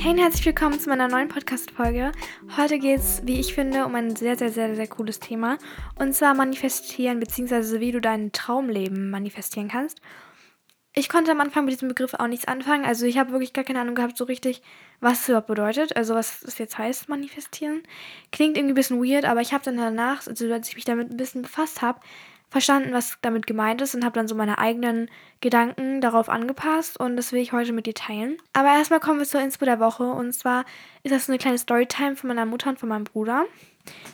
Hey und herzlich willkommen zu meiner neuen Podcast-Folge. Heute geht es, wie ich finde, um ein sehr, sehr, sehr, sehr cooles Thema. Und zwar manifestieren, beziehungsweise wie du dein Traumleben manifestieren kannst. Ich konnte am Anfang mit diesem Begriff auch nichts anfangen. Also ich habe wirklich gar keine Ahnung gehabt, so richtig, was es überhaupt bedeutet. Also was es jetzt heißt, manifestieren. Klingt irgendwie ein bisschen weird, aber ich habe dann danach, also als ich mich damit ein bisschen befasst habe, verstanden, was damit gemeint ist und habe dann so meine eigenen Gedanken darauf angepasst und das will ich heute mit dir teilen. Aber erstmal kommen wir zur Inspo der Woche und zwar ist das so eine kleine Storytime von meiner Mutter und von meinem Bruder.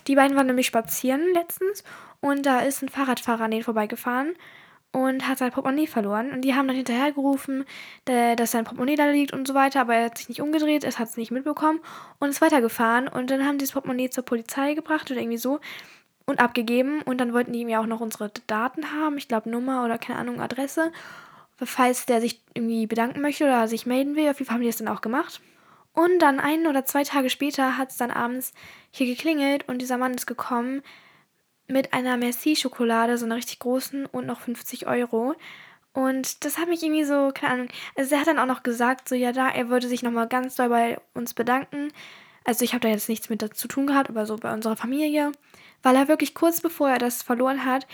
Die beiden waren nämlich spazieren letztens und da ist ein Fahrradfahrer an denen vorbeigefahren und hat sein Portemonnaie verloren. Und die haben dann hinterhergerufen, dass sein Portemonnaie da liegt und so weiter, aber er hat sich nicht umgedreht, es hat es nicht mitbekommen und ist weitergefahren. Und dann haben die das Portemonnaie zur Polizei gebracht oder irgendwie so und abgegeben. Und dann wollten die ja auch noch unsere Daten haben. Ich glaube Nummer oder keine Ahnung, Adresse. Falls der sich irgendwie bedanken möchte oder sich melden will. Auf jeden Fall haben die das dann auch gemacht. Und dann ein oder zwei Tage später hat es dann abends hier geklingelt und dieser Mann ist gekommen mit einer Merci-Schokolade, so einer richtig großen und noch 50 Euro. Und das hat mich irgendwie so, keine Ahnung, also er hat dann auch noch gesagt, so ja da, er würde sich nochmal ganz doll bei uns bedanken. Also ich habe da jetzt nichts mit dazu tun gehabt, aber so bei unserer Familie weil er wirklich kurz bevor er das verloren hat,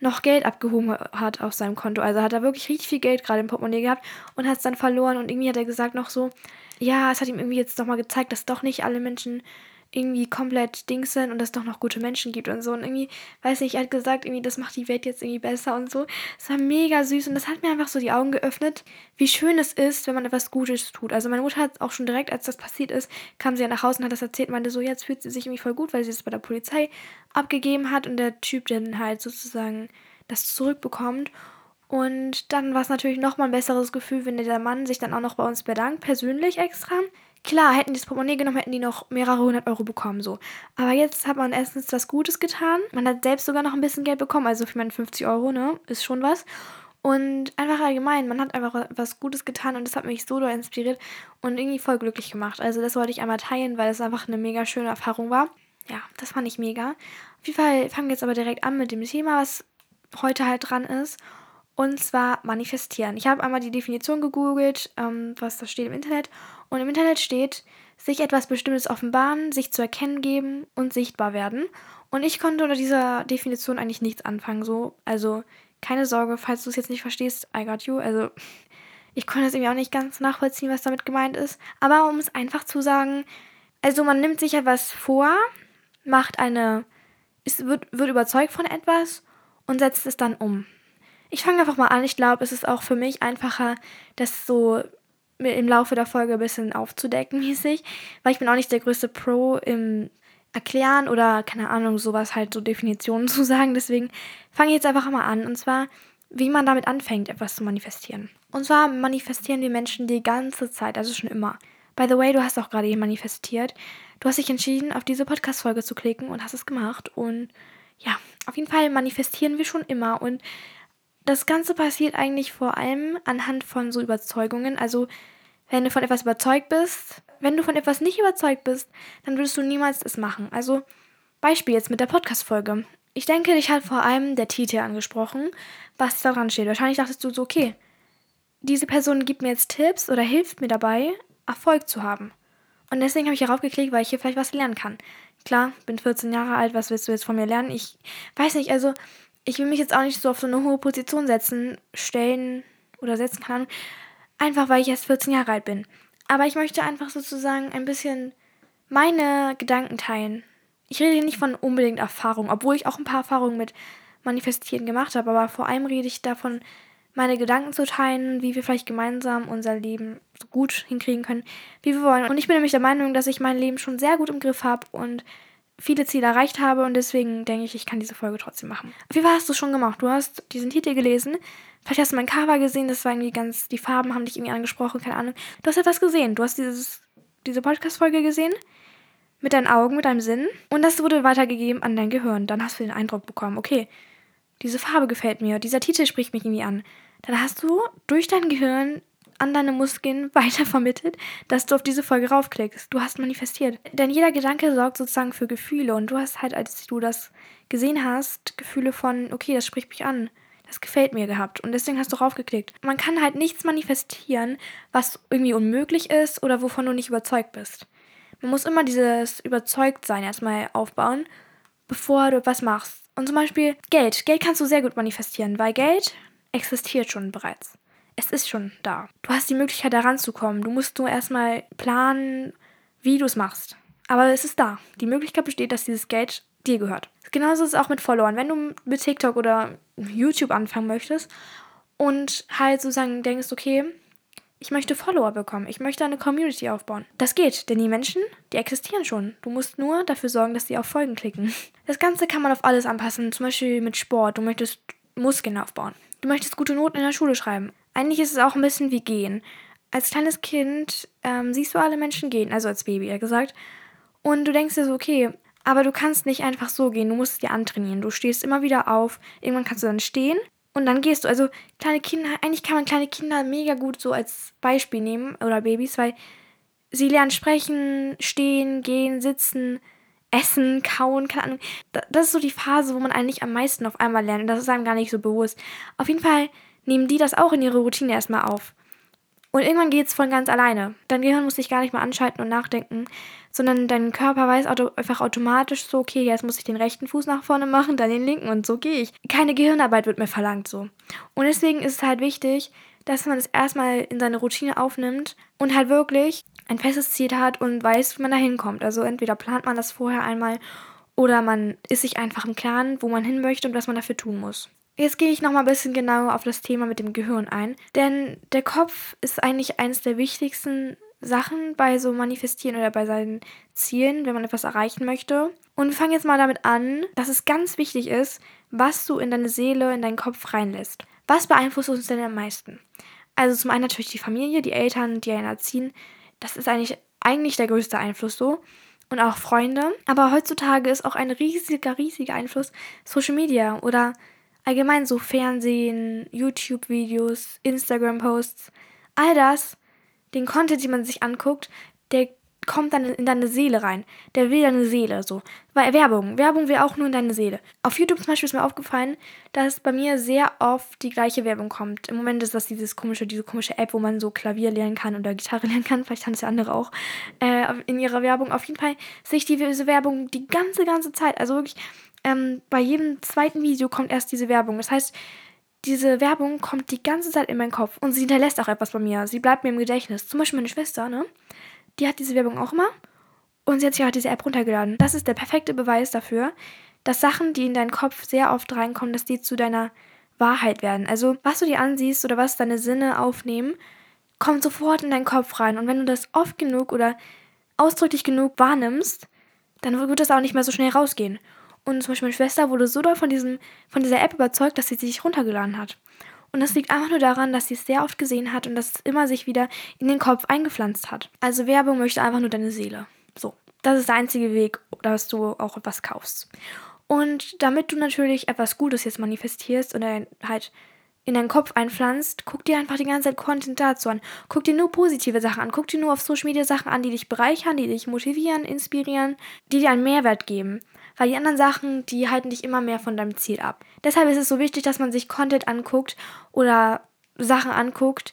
noch Geld abgehoben hat auf seinem Konto. Also hat er wirklich richtig viel Geld gerade im Portemonnaie gehabt und hat es dann verloren. Und irgendwie hat er gesagt noch so, ja, es hat ihm irgendwie jetzt nochmal gezeigt, dass doch nicht alle Menschen irgendwie komplett Dings sind und es doch noch gute Menschen gibt und so. Und irgendwie, weiß nicht, er hat gesagt, irgendwie, das macht die Welt jetzt irgendwie besser und so. Es war mega süß und das hat mir einfach so die Augen geöffnet, wie schön es ist, wenn man etwas Gutes tut. Also meine Mutter hat auch schon direkt, als das passiert ist, kam sie ja nach Hause und hat das erzählt, meinte so, jetzt fühlt sie sich irgendwie voll gut, weil sie es bei der Polizei abgegeben hat und der Typ dann halt sozusagen das zurückbekommt. Und dann war es natürlich nochmal ein besseres Gefühl, wenn der Mann sich dann auch noch bei uns bedankt, persönlich extra. Klar, hätten die das Portemonnaie genommen, hätten die noch mehrere hundert Euro bekommen, so. Aber jetzt hat man erstens was Gutes getan. Man hat selbst sogar noch ein bisschen Geld bekommen, also für meine 50 Euro, ne, ist schon was. Und einfach allgemein, man hat einfach was Gutes getan und das hat mich so doll inspiriert und irgendwie voll glücklich gemacht. Also das wollte ich einmal teilen, weil es einfach eine mega schöne Erfahrung war. Ja, das fand ich mega. Auf jeden Fall fangen wir jetzt aber direkt an mit dem Thema, was heute halt dran ist. Und zwar manifestieren. Ich habe einmal die Definition gegoogelt, ähm, was da steht im Internet. Und im Internet steht, sich etwas Bestimmtes offenbaren, sich zu erkennen geben und sichtbar werden. Und ich konnte unter dieser Definition eigentlich nichts anfangen. So, also keine Sorge, falls du es jetzt nicht verstehst, I got you. Also ich konnte es irgendwie auch nicht ganz nachvollziehen, was damit gemeint ist. Aber um es einfach zu sagen, also man nimmt sich etwas vor, macht eine, ist, wird, wird überzeugt von etwas und setzt es dann um. Ich fange einfach mal an. Ich glaube, es ist auch für mich einfacher, das so im Laufe der Folge ein bisschen aufzudecken mäßig, weil ich bin auch nicht der größte Pro im Erklären oder keine Ahnung, sowas halt so Definitionen zu sagen. Deswegen fange ich jetzt einfach mal an. Und zwar, wie man damit anfängt, etwas zu manifestieren. Und zwar manifestieren die Menschen die ganze Zeit, also schon immer. By the way, du hast auch gerade eben manifestiert. Du hast dich entschieden, auf diese Podcast-Folge zu klicken und hast es gemacht. Und ja, auf jeden Fall manifestieren wir schon immer. Und das Ganze passiert eigentlich vor allem anhand von so Überzeugungen. Also, wenn du von etwas überzeugt bist, wenn du von etwas nicht überzeugt bist, dann würdest du niemals es machen. Also, Beispiel jetzt mit der Podcast-Folge. Ich denke, dich hat vor allem der Titel angesprochen, was da dran steht. Wahrscheinlich dachtest du so, okay, diese Person gibt mir jetzt Tipps oder hilft mir dabei, Erfolg zu haben. Und deswegen habe ich darauf geklickt, weil ich hier vielleicht was lernen kann. Klar, bin 14 Jahre alt, was willst du jetzt von mir lernen? Ich weiß nicht, also ich will mich jetzt auch nicht so auf so eine hohe Position setzen, stellen oder setzen kann, einfach weil ich erst 14 Jahre alt bin. Aber ich möchte einfach sozusagen ein bisschen meine Gedanken teilen. Ich rede hier nicht von unbedingt Erfahrung, obwohl ich auch ein paar Erfahrungen mit Manifestieren gemacht habe, aber vor allem rede ich davon, meine Gedanken zu teilen, wie wir vielleicht gemeinsam unser Leben so gut hinkriegen können, wie wir wollen. Und ich bin nämlich der Meinung, dass ich mein Leben schon sehr gut im Griff habe und viele Ziele erreicht habe und deswegen denke ich, ich kann diese Folge trotzdem machen. Jeden Fall hast du schon gemacht. Du hast diesen Titel gelesen. Vielleicht hast du mein Cover gesehen, das war irgendwie ganz, die Farben haben dich irgendwie angesprochen, keine Ahnung. Du hast etwas gesehen. Du hast dieses, diese Podcast-Folge gesehen. Mit deinen Augen, mit deinem Sinn. Und das wurde weitergegeben an dein Gehirn. Dann hast du den Eindruck bekommen, okay, diese Farbe gefällt mir, dieser Titel spricht mich irgendwie an. Dann hast du durch dein Gehirn an deine Muskeln weitervermittelt, dass du auf diese Folge raufklickst. Du hast manifestiert. Denn jeder Gedanke sorgt sozusagen für Gefühle und du hast halt, als du das gesehen hast, Gefühle von, okay, das spricht mich an. es gefällt mir gehabt und deswegen hast du draufgeklickt. Man kann halt nichts manifestieren, was irgendwie unmöglich ist oder wovon du nicht überzeugt bist. Man muss immer dieses Überzeugtsein erstmal aufbauen, bevor du was machst. Und zum Beispiel Geld. Geld kannst du sehr gut manifestieren, weil Geld existiert schon bereits. Es ist schon da. Du hast die Möglichkeit, da ranzukommen. Du musst nur erstmal planen, wie du es machst. Aber es ist da. Die Möglichkeit besteht, dass dieses Geld dir gehört. Genauso ist es auch mit Followern. Wenn du mit TikTok oder YouTube anfangen möchtest und halt sozusagen denkst, okay, ich möchte Follower bekommen, ich möchte eine Community aufbauen. Das geht, denn die Menschen, die existieren schon. Du musst nur dafür sorgen, dass sie auf Folgen klicken. Das Ganze kann man auf alles anpassen, zum Beispiel mit Sport. Du möchtest Muskeln aufbauen. Du möchtest gute Noten in der Schule schreiben. Eigentlich ist es auch ein bisschen wie gehen. Als kleines Kind ähm, siehst du alle Menschen gehen, also als Baby, eher gesagt. Und du denkst dir so, okay, aber du kannst nicht einfach so gehen, du musst es dir antrainieren. Du stehst immer wieder auf, irgendwann kannst du dann stehen und dann gehst du. Also kleine Kinder, eigentlich kann man kleine Kinder mega gut so als Beispiel nehmen oder Babys, weil sie lernen sprechen, stehen, gehen, sitzen, essen, kauen, keine Ahnung. Das ist so die Phase, wo man eigentlich am meisten auf einmal lernt. Und das ist einem gar nicht so bewusst. Auf jeden Fall nehmen die das auch in ihre Routine erstmal auf. Und irgendwann geht es von ganz alleine. Dein Gehirn muss sich gar nicht mehr anschalten und nachdenken, sondern dein Körper weiß auto einfach automatisch so, okay, jetzt muss ich den rechten Fuß nach vorne machen, dann den linken und so gehe ich. Keine Gehirnarbeit wird mir verlangt so. Und deswegen ist es halt wichtig, dass man es erstmal in seine Routine aufnimmt und halt wirklich ein festes Ziel hat und weiß, wie man da hinkommt. Also entweder plant man das vorher einmal oder man ist sich einfach im Klaren, wo man hin möchte und was man dafür tun muss. Jetzt gehe ich nochmal ein bisschen genauer auf das Thema mit dem Gehirn ein, denn der Kopf ist eigentlich eines der wichtigsten Sachen bei so Manifestieren oder bei seinen Zielen, wenn man etwas erreichen möchte. Und fangen jetzt mal damit an, dass es ganz wichtig ist, was du in deine Seele, in deinen Kopf reinlässt. Was beeinflusst uns denn am meisten? Also zum einen natürlich die Familie, die Eltern, die einen erziehen. Das ist eigentlich, eigentlich der größte Einfluss so. Und auch Freunde. Aber heutzutage ist auch ein riesiger, riesiger Einfluss Social Media oder allgemein so Fernsehen, YouTube-Videos, Instagram-Posts, all das, den Content, den man sich anguckt, der kommt dann in deine Seele rein. Der will deine Seele so. Weil Werbung, Werbung will auch nur in deine Seele. Auf YouTube zum Beispiel ist mir aufgefallen, dass bei mir sehr oft die gleiche Werbung kommt. Im Moment ist das dieses komische, diese komische App, wo man so Klavier lernen kann oder Gitarre lernen kann. Vielleicht haben es ja andere auch äh, in ihrer Werbung. Auf jeden Fall sehe ich diese Werbung die ganze, ganze Zeit. Also wirklich ähm, bei jedem zweiten Video kommt erst diese Werbung. Das heißt, diese Werbung kommt die ganze Zeit in meinen Kopf und sie hinterlässt auch etwas bei mir. Sie bleibt mir im Gedächtnis. Zum Beispiel meine Schwester, ne? Die hat diese Werbung auch immer und sie hat sich auch diese App runtergeladen. Das ist der perfekte Beweis dafür, dass Sachen, die in deinen Kopf sehr oft reinkommen, dass die zu deiner Wahrheit werden. Also, was du dir ansiehst oder was deine Sinne aufnehmen, kommt sofort in deinen Kopf rein. Und wenn du das oft genug oder ausdrücklich genug wahrnimmst, dann wird das auch nicht mehr so schnell rausgehen. Und zum Beispiel meine Schwester wurde so doll von, diesem, von dieser App überzeugt, dass sie sich runtergeladen hat. Und das liegt einfach nur daran, dass sie es sehr oft gesehen hat und dass es immer sich wieder in den Kopf eingepflanzt hat. Also Werbung möchte einfach nur deine Seele. So. Das ist der einzige Weg, dass du auch etwas kaufst. Und damit du natürlich etwas Gutes jetzt manifestierst oder halt in deinen Kopf einpflanzt, guck dir einfach die ganze Zeit Content dazu an. Guck dir nur positive Sachen an. Guck dir nur auf Social Media Sachen an, die dich bereichern, die dich motivieren, inspirieren, die dir einen Mehrwert geben. Weil die anderen Sachen, die halten dich immer mehr von deinem Ziel ab. Deshalb ist es so wichtig, dass man sich Content anguckt oder Sachen anguckt,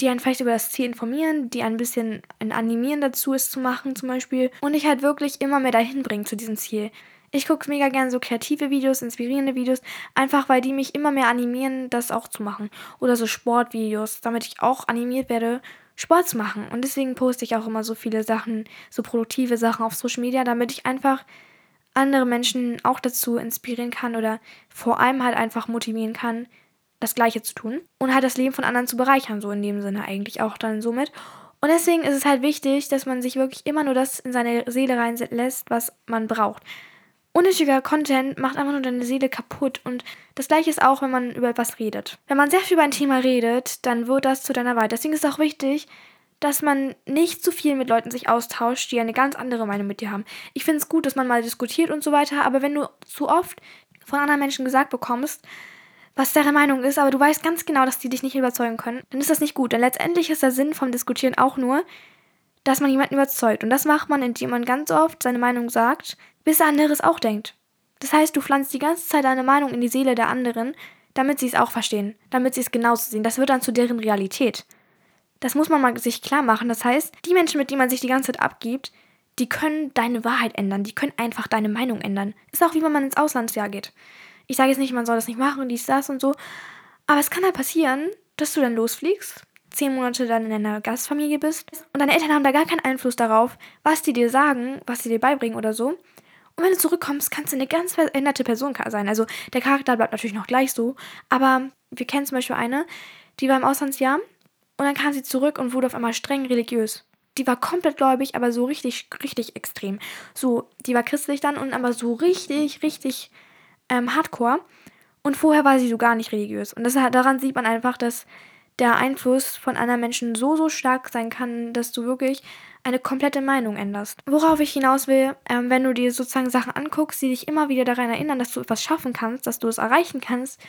die einen vielleicht über das Ziel informieren, die ein bisschen Animieren dazu ist zu machen zum Beispiel und dich halt wirklich immer mehr dahin bringen zu diesem Ziel. Ich gucke mega gerne so kreative Videos, inspirierende Videos, einfach weil die mich immer mehr animieren, das auch zu machen. Oder so Sportvideos, damit ich auch animiert werde, Sport zu machen. Und deswegen poste ich auch immer so viele Sachen, so produktive Sachen auf Social Media, damit ich einfach andere Menschen auch dazu inspirieren kann oder vor allem halt einfach motivieren kann, das Gleiche zu tun und halt das Leben von anderen zu bereichern, so in dem Sinne eigentlich auch dann somit. Und deswegen ist es halt wichtig, dass man sich wirklich immer nur das in seine Seele reinlässt, was man braucht. Unnötiger Content macht einfach nur deine Seele kaputt und das gleiche ist auch, wenn man über etwas redet. Wenn man sehr viel über ein Thema redet, dann wird das zu deiner Wahrheit. Deswegen ist es auch wichtig, dass man nicht zu viel mit Leuten sich austauscht, die eine ganz andere Meinung mit dir haben. Ich finde es gut, dass man mal diskutiert und so weiter, aber wenn du zu oft von anderen Menschen gesagt bekommst, was deren Meinung ist, aber du weißt ganz genau, dass die dich nicht überzeugen können, dann ist das nicht gut. Denn letztendlich ist der Sinn vom Diskutieren auch nur, dass man jemanden überzeugt. Und das macht man, indem man ganz oft seine Meinung sagt, bis der andere es auch denkt. Das heißt, du pflanzt die ganze Zeit deine Meinung in die Seele der anderen, damit sie es auch verstehen, damit sie es genauso sehen. Das wird dann zu deren Realität. Das muss man mal sich klar machen. Das heißt, die Menschen, mit denen man sich die ganze Zeit abgibt, die können deine Wahrheit ändern, die können einfach deine Meinung ändern. Ist auch wie wenn man ins Auslandsjahr geht. Ich sage jetzt nicht, man soll das nicht machen, dies, das und so. Aber es kann halt passieren, dass du dann losfliegst, zehn Monate dann in einer Gastfamilie bist und deine Eltern haben da gar keinen Einfluss darauf, was die dir sagen, was sie dir beibringen oder so. Und wenn du zurückkommst, kannst du eine ganz veränderte Person sein. Also der Charakter bleibt natürlich noch gleich so, aber wir kennen zum Beispiel eine, die war im Auslandsjahr und dann kam sie zurück und wurde auf einmal streng religiös die war komplett gläubig, aber so richtig, richtig extrem. So, die war christlich dann und aber so richtig, richtig ähm, hardcore. Und vorher war sie so gar nicht religiös. Und das, daran sieht man einfach, dass der Einfluss von anderen Menschen so, so stark sein kann, dass du wirklich eine komplette Meinung änderst. Worauf ich hinaus will, ähm, wenn du dir sozusagen Sachen anguckst, die dich immer wieder daran erinnern, dass du etwas schaffen kannst, dass du es erreichen kannst,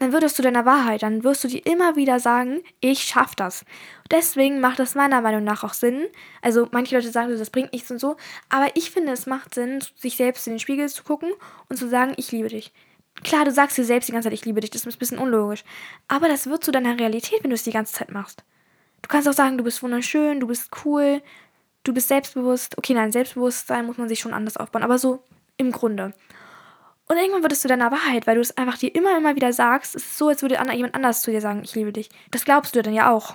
dann würdest du deiner Wahrheit, dann wirst du dir immer wieder sagen, ich schaff das. Deswegen macht das meiner Meinung nach auch Sinn. Also manche Leute sagen, das bringt nichts und so, aber ich finde, es macht Sinn, sich selbst in den Spiegel zu gucken und zu sagen, ich liebe dich. Klar, du sagst dir selbst die ganze Zeit, ich liebe dich, das ist ein bisschen unlogisch. Aber das wird zu deiner Realität, wenn du es die ganze Zeit machst. Du kannst auch sagen, du bist wunderschön, du bist cool, du bist selbstbewusst. Okay, nein, Selbstbewusstsein muss man sich schon anders aufbauen, aber so im Grunde. Und irgendwann wird es zu deiner Wahrheit, weil du es einfach dir immer, immer wieder sagst. Es ist so, als würde jemand anders zu dir sagen, ich liebe dich. Das glaubst du dann ja auch.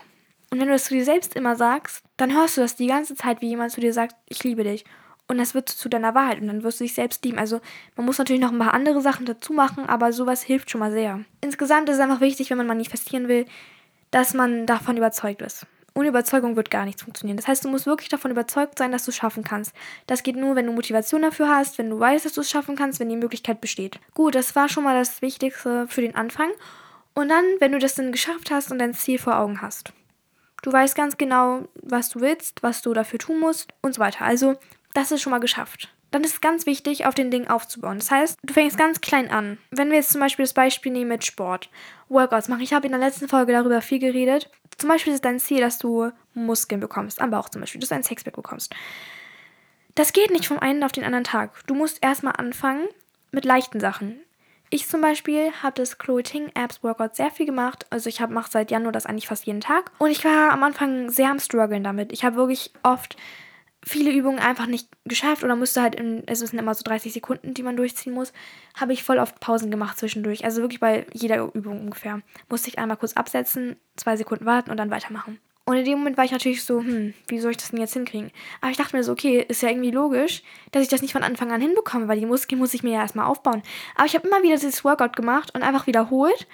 Und wenn du das zu dir selbst immer sagst, dann hörst du das die ganze Zeit, wie jemand zu dir sagt, ich liebe dich. Und das wird zu deiner Wahrheit und dann wirst du dich selbst lieben. Also man muss natürlich noch ein paar andere Sachen dazu machen, aber sowas hilft schon mal sehr. Insgesamt ist es einfach wichtig, wenn man manifestieren will, dass man davon überzeugt ist. Ohne Überzeugung wird gar nichts funktionieren. Das heißt, du musst wirklich davon überzeugt sein, dass du es schaffen kannst. Das geht nur, wenn du Motivation dafür hast, wenn du weißt, dass du es schaffen kannst, wenn die Möglichkeit besteht. Gut, das war schon mal das Wichtigste für den Anfang. Und dann, wenn du das dann geschafft hast und dein Ziel vor Augen hast. Du weißt ganz genau, was du willst, was du dafür tun musst und so weiter. Also, das ist schon mal geschafft dann ist es ganz wichtig, auf den Dingen aufzubauen. Das heißt, du fängst ganz klein an. Wenn wir jetzt zum Beispiel das Beispiel nehmen mit Sport, Workouts machen. Ich habe in der letzten Folge darüber viel geredet. Zum Beispiel ist dein Ziel, dass du Muskeln bekommst, am Bauch zum Beispiel, dass du ein Sexpack bekommst. Das geht nicht vom einen auf den anderen Tag. Du musst erstmal anfangen mit leichten Sachen. Ich zum Beispiel habe das Chloe Ting Apps Workout sehr viel gemacht. Also ich mache seit Januar das eigentlich fast jeden Tag. Und ich war am Anfang sehr am struggeln damit. Ich habe wirklich oft viele Übungen einfach nicht geschafft oder musste halt in, es sind immer so 30 Sekunden, die man durchziehen muss, habe ich voll oft Pausen gemacht zwischendurch. Also wirklich bei jeder Übung ungefähr. Musste ich einmal kurz absetzen, zwei Sekunden warten und dann weitermachen. Und in dem Moment war ich natürlich so, hm, wie soll ich das denn jetzt hinkriegen? Aber ich dachte mir so, okay, ist ja irgendwie logisch, dass ich das nicht von Anfang an hinbekomme, weil die Muskeln muss ich mir ja erstmal aufbauen. Aber ich habe immer wieder dieses Workout gemacht und einfach wiederholt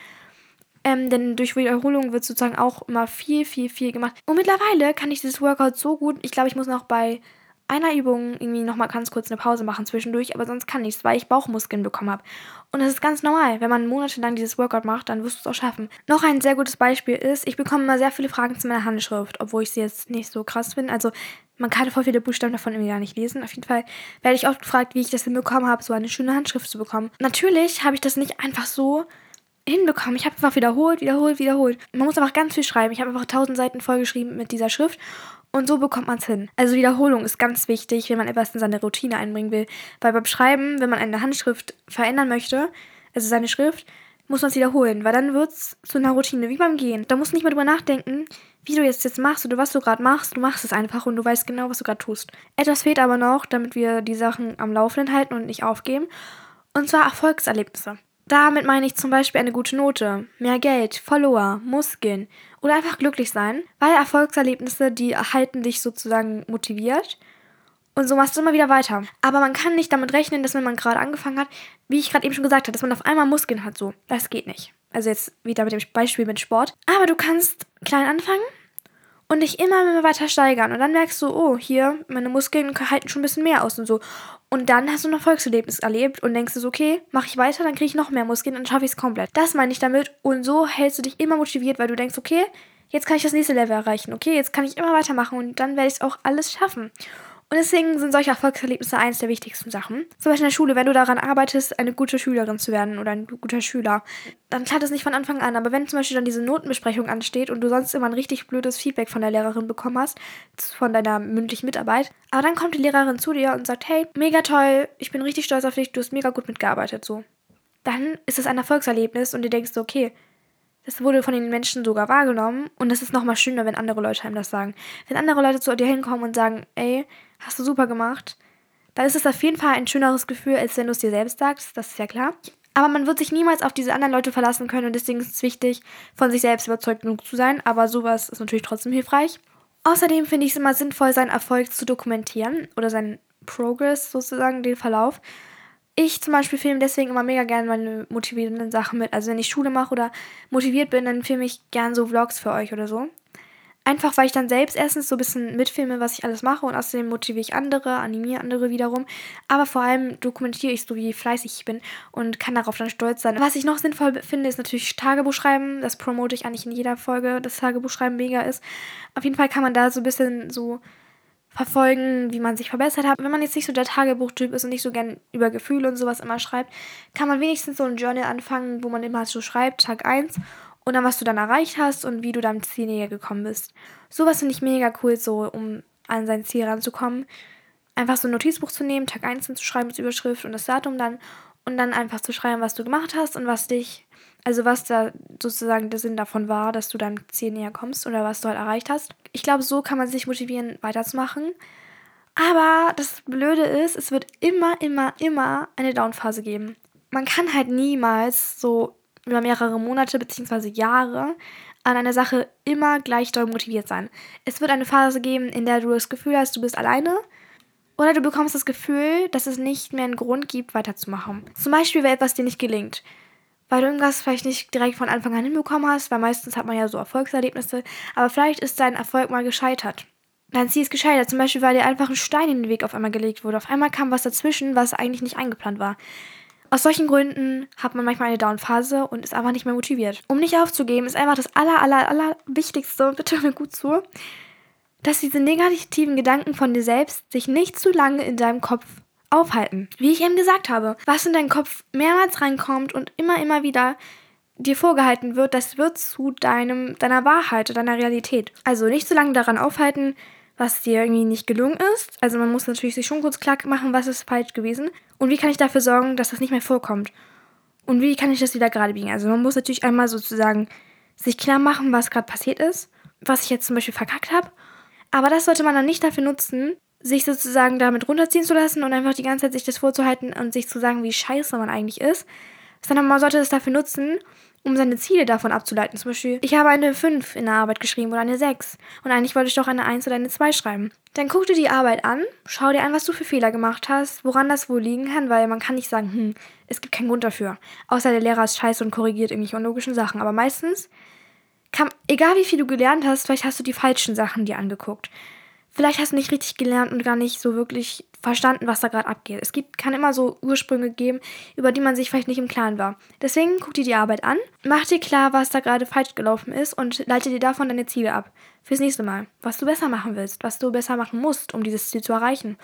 ähm, denn durch Wiederholung wird sozusagen auch immer viel, viel, viel gemacht. Und mittlerweile kann ich dieses Workout so gut. Ich glaube, ich muss noch bei einer Übung irgendwie nochmal ganz kurz eine Pause machen zwischendurch, aber sonst kann nichts, weil ich Bauchmuskeln bekommen habe. Und das ist ganz normal. Wenn man monatelang dieses Workout macht, dann wirst du es auch schaffen. Noch ein sehr gutes Beispiel ist, ich bekomme immer sehr viele Fragen zu meiner Handschrift, obwohl ich sie jetzt nicht so krass finde. Also man kann voll viele Buchstaben davon irgendwie gar nicht lesen. Auf jeden Fall werde ich oft gefragt, wie ich das hinbekommen habe, so eine schöne Handschrift zu bekommen. Natürlich habe ich das nicht einfach so hinbekommen. Ich habe einfach wiederholt, wiederholt, wiederholt. Man muss einfach ganz viel schreiben. Ich habe einfach tausend Seiten vollgeschrieben mit dieser Schrift und so bekommt man es hin. Also Wiederholung ist ganz wichtig, wenn man etwas in seine Routine einbringen will. Weil beim Schreiben, wenn man eine Handschrift verändern möchte, also seine Schrift, muss man es wiederholen, weil dann wird es zu einer Routine, wie beim Gehen. Da musst du nicht mehr drüber nachdenken, wie du jetzt jetzt machst oder was du gerade machst. Du machst es einfach und du weißt genau, was du gerade tust. Etwas fehlt aber noch, damit wir die Sachen am Laufenden halten und nicht aufgeben. Und zwar Erfolgserlebnisse. Damit meine ich zum Beispiel eine gute Note, mehr Geld, Follower, Muskeln oder einfach glücklich sein, weil Erfolgserlebnisse, die halten dich sozusagen motiviert und so machst du immer wieder weiter. Aber man kann nicht damit rechnen, dass wenn man gerade angefangen hat, wie ich gerade eben schon gesagt habe, dass man auf einmal Muskeln hat. So, das geht nicht. Also jetzt wieder mit dem Beispiel mit Sport. Aber du kannst klein anfangen und dich immer, immer weiter steigern. Und dann merkst du, oh, hier, meine Muskeln halten schon ein bisschen mehr aus und so. Und dann hast du ein Erfolgserlebnis erlebt und denkst du so, okay, mache ich weiter, dann kriege ich noch mehr Muskeln, dann schaffe ich es komplett. Das meine ich damit. Und so hältst du dich immer motiviert, weil du denkst, okay, jetzt kann ich das nächste Level erreichen. Okay, jetzt kann ich immer weitermachen und dann werde ich es auch alles schaffen. Und deswegen sind solche Erfolgserlebnisse eines der wichtigsten Sachen. Zum Beispiel in der Schule, wenn du daran arbeitest, eine gute Schülerin zu werden oder ein guter Schüler, dann klappt es nicht von Anfang an. Aber wenn zum Beispiel dann diese Notenbesprechung ansteht und du sonst immer ein richtig blödes Feedback von der Lehrerin bekommen hast, von deiner mündlichen Mitarbeit, aber dann kommt die Lehrerin zu dir und sagt, hey, mega toll, ich bin richtig stolz auf dich, du hast mega gut mitgearbeitet, so. dann ist es ein Erfolgserlebnis und du denkst okay, das wurde von den Menschen sogar wahrgenommen und es ist nochmal schöner, wenn andere Leute einem das sagen. Wenn andere Leute zu dir hinkommen und sagen, ey, hast du super gemacht, dann ist es auf jeden Fall ein schöneres Gefühl, als wenn du es dir selbst sagst, das ist ja klar. Aber man wird sich niemals auf diese anderen Leute verlassen können und deswegen ist es wichtig, von sich selbst überzeugt genug zu sein. Aber sowas ist natürlich trotzdem hilfreich. Außerdem finde ich es immer sinnvoll, seinen Erfolg zu dokumentieren oder seinen Progress sozusagen, den Verlauf. Ich zum Beispiel filme deswegen immer mega gerne meine motivierenden Sachen mit. Also wenn ich Schule mache oder motiviert bin, dann filme ich gern so Vlogs für euch oder so. Einfach weil ich dann selbst erstens so ein bisschen mitfilme, was ich alles mache und außerdem motiviere ich andere, animiere andere wiederum. Aber vor allem dokumentiere ich so, wie fleißig ich bin und kann darauf dann stolz sein. Was ich noch sinnvoll finde, ist natürlich Tagebuch schreiben. Das promote ich eigentlich in jeder Folge, dass Tagebuch schreiben mega ist. Auf jeden Fall kann man da so ein bisschen so verfolgen, wie man sich verbessert hat. Wenn man jetzt nicht so der Tagebuchtyp ist und nicht so gern über Gefühle und sowas immer schreibt, kann man wenigstens so ein Journal anfangen, wo man immer so schreibt, Tag 1 und dann, was du dann erreicht hast und wie du deinem Ziel näher gekommen bist. Sowas finde ich mega cool, so um an sein Ziel ranzukommen. Einfach so ein Notizbuch zu nehmen, Tag 1 zu schreiben als Überschrift und das Datum dann und dann einfach zu schreiben, was du gemacht hast und was dich, also was da sozusagen der Sinn davon war, dass du deinem Ziel näher kommst oder was du halt erreicht hast. Ich glaube, so kann man sich motivieren, weiterzumachen. Aber das Blöde ist, es wird immer, immer, immer eine Downphase geben. Man kann halt niemals so über mehrere Monate bzw. Jahre an einer Sache immer gleich doll motiviert sein. Es wird eine Phase geben, in der du das Gefühl hast, du bist alleine. Oder du bekommst das Gefühl, dass es nicht mehr einen Grund gibt, weiterzumachen. Zum Beispiel, weil etwas dir nicht gelingt. Weil du irgendwas vielleicht nicht direkt von Anfang an hinbekommen hast, weil meistens hat man ja so Erfolgserlebnisse, aber vielleicht ist dein Erfolg mal gescheitert. Dein Ziel ist gescheitert, zum Beispiel, weil dir einfach ein Stein in den Weg auf einmal gelegt wurde. Auf einmal kam was dazwischen, was eigentlich nicht eingeplant war. Aus solchen Gründen hat man manchmal eine Downphase und ist einfach nicht mehr motiviert. Um nicht aufzugeben, ist einfach das aller, aller, aller Wichtigste, bitte hör mir gut zu, dass diese negativen Gedanken von dir selbst sich nicht zu lange in deinem Kopf aufhalten. Wie ich eben gesagt habe, was in deinen Kopf mehrmals reinkommt und immer, immer wieder dir vorgehalten wird, das wird zu deinem, deiner Wahrheit, deiner Realität. Also nicht zu lange daran aufhalten, was dir irgendwie nicht gelungen ist. Also man muss natürlich sich schon kurz klar machen, was ist falsch gewesen und wie kann ich dafür sorgen, dass das nicht mehr vorkommt. Und wie kann ich das wieder gerade biegen? Also man muss natürlich einmal sozusagen sich klar machen, was gerade passiert ist, was ich jetzt zum Beispiel verkackt habe. Aber das sollte man dann nicht dafür nutzen, sich sozusagen damit runterziehen zu lassen und einfach die ganze Zeit sich das vorzuhalten und sich zu sagen, wie scheiße man eigentlich ist. Sondern man sollte das dafür nutzen, um seine Ziele davon abzuleiten. Zum Beispiel, ich habe eine 5 in der Arbeit geschrieben oder eine 6 und eigentlich wollte ich doch eine 1 oder eine 2 schreiben. Dann guck dir die Arbeit an, schau dir an, was du für Fehler gemacht hast, woran das wohl liegen kann, weil man kann nicht sagen, hm, es gibt keinen Grund dafür. Außer der Lehrer ist scheiße und korrigiert irgendwelche unlogischen Sachen. Aber meistens, kann, egal wie viel du gelernt hast, vielleicht hast du die falschen Sachen dir angeguckt. Vielleicht hast du nicht richtig gelernt und gar nicht so wirklich verstanden, was da gerade abgeht. Es gibt, kann immer so Ursprünge geben, über die man sich vielleicht nicht im Klaren war. Deswegen guck dir die Arbeit an, mach dir klar, was da gerade falsch gelaufen ist und leite dir davon deine Ziele ab. Fürs nächste Mal. Was du besser machen willst, was du besser machen musst, um dieses Ziel zu erreichen.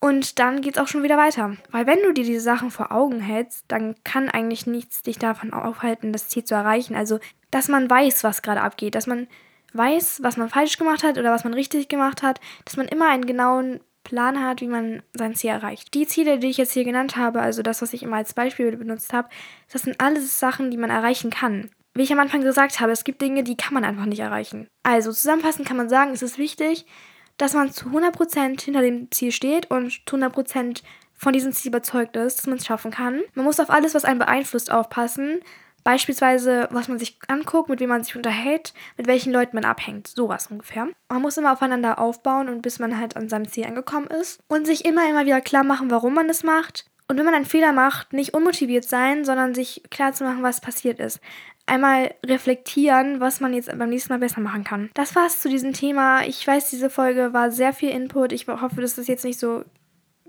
Und dann geht's auch schon wieder weiter. Weil wenn du dir diese Sachen vor Augen hältst, dann kann eigentlich nichts dich davon aufhalten, das Ziel zu erreichen. Also, dass man weiß, was gerade abgeht, dass man weiß, was man falsch gemacht hat oder was man richtig gemacht hat, dass man immer einen genauen Plan hat, wie man sein Ziel erreicht. Die Ziele, die ich jetzt hier genannt habe, also das, was ich immer als Beispiel benutzt habe, das sind alles Sachen, die man erreichen kann. Wie ich am Anfang gesagt habe, es gibt Dinge, die kann man einfach nicht erreichen. Also zusammenfassend kann man sagen, es ist wichtig, dass man zu 100% hinter dem Ziel steht und zu 100% von diesem Ziel überzeugt ist, dass man es schaffen kann. Man muss auf alles, was einen beeinflusst, aufpassen. Beispielsweise, was man sich anguckt, mit wem man sich unterhält, mit welchen Leuten man abhängt. Sowas ungefähr. Man muss immer aufeinander aufbauen und bis man halt an seinem Ziel angekommen ist. Und sich immer, immer wieder klar machen, warum man es macht. Und wenn man einen Fehler macht, nicht unmotiviert sein, sondern sich klar zu machen, was passiert ist. Einmal reflektieren, was man jetzt beim nächsten Mal besser machen kann. Das war's zu diesem Thema. Ich weiß, diese Folge war sehr viel Input. Ich hoffe, dass das jetzt nicht so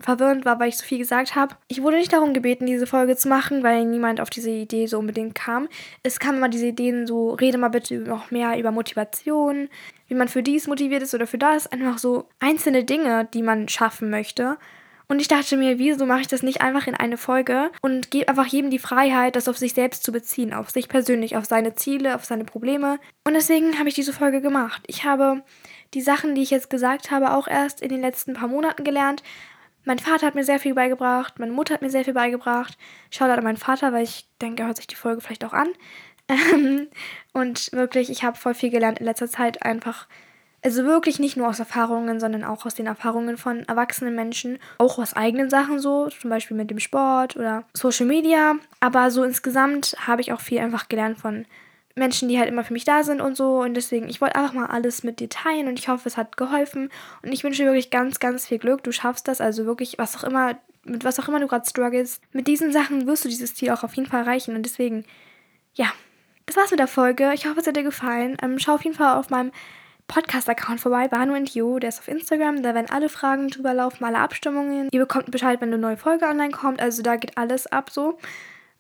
verwirrend war, weil ich so viel gesagt habe. Ich wurde nicht darum gebeten, diese Folge zu machen, weil niemand auf diese Idee so unbedingt kam. Es kamen immer diese Ideen so, rede mal bitte noch mehr über Motivation, wie man für dies motiviert ist oder für das. Einfach so einzelne Dinge, die man schaffen möchte. Und ich dachte mir, wieso mache ich das nicht einfach in eine Folge und gebe einfach jedem die Freiheit, das auf sich selbst zu beziehen, auf sich persönlich, auf seine Ziele, auf seine Probleme. Und deswegen habe ich diese Folge gemacht. Ich habe die Sachen, die ich jetzt gesagt habe, auch erst in den letzten paar Monaten gelernt, Mein Vater hat mir sehr viel beigebracht, meine Mutter hat mir sehr viel beigebracht. Shoutout an meinen Vater, weil ich denke, er hört sich die Folge vielleicht auch an. und wirklich, ich habe voll viel gelernt in letzter Zeit einfach. Also wirklich nicht nur aus Erfahrungen, sondern auch aus den Erfahrungen von erwachsenen Menschen, auch aus eigenen Sachen so, zum Beispiel mit dem Sport oder Social Media. Aber so insgesamt habe ich auch viel einfach gelernt von Menschen, die halt immer für mich da sind und so. Und deswegen, ich wollte einfach mal alles mit dir teilen und ich hoffe, es hat geholfen. Und ich wünsche dir wirklich ganz, ganz viel Glück. Du schaffst das. Also wirklich, was auch immer, mit was auch immer du gerade struggles, mit diesen Sachen wirst du dieses Ziel auch auf jeden Fall erreichen. Und deswegen, ja, das war's mit der Folge. Ich hoffe, es hat dir gefallen. Ähm, schau auf jeden Fall auf meinem Podcast-Account vorbei, Banu and You, der ist auf Instagram, da werden alle Fragen drüber laufen, alle Abstimmungen. Ihr bekommt Bescheid, wenn eine neue Folge online kommt, also da geht alles ab so.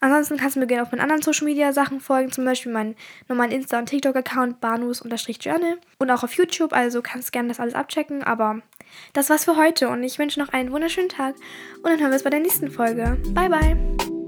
Ansonsten kannst du mir gerne auf meinen anderen Social Media Sachen folgen, zum Beispiel meinen normalen Insta- und TikTok-Account banus-journal und auch auf YouTube, also kannst gerne das alles abchecken. Aber das war's für heute und ich wünsche noch einen wunderschönen Tag und dann hören wir uns bei der nächsten Folge. Bye, bye!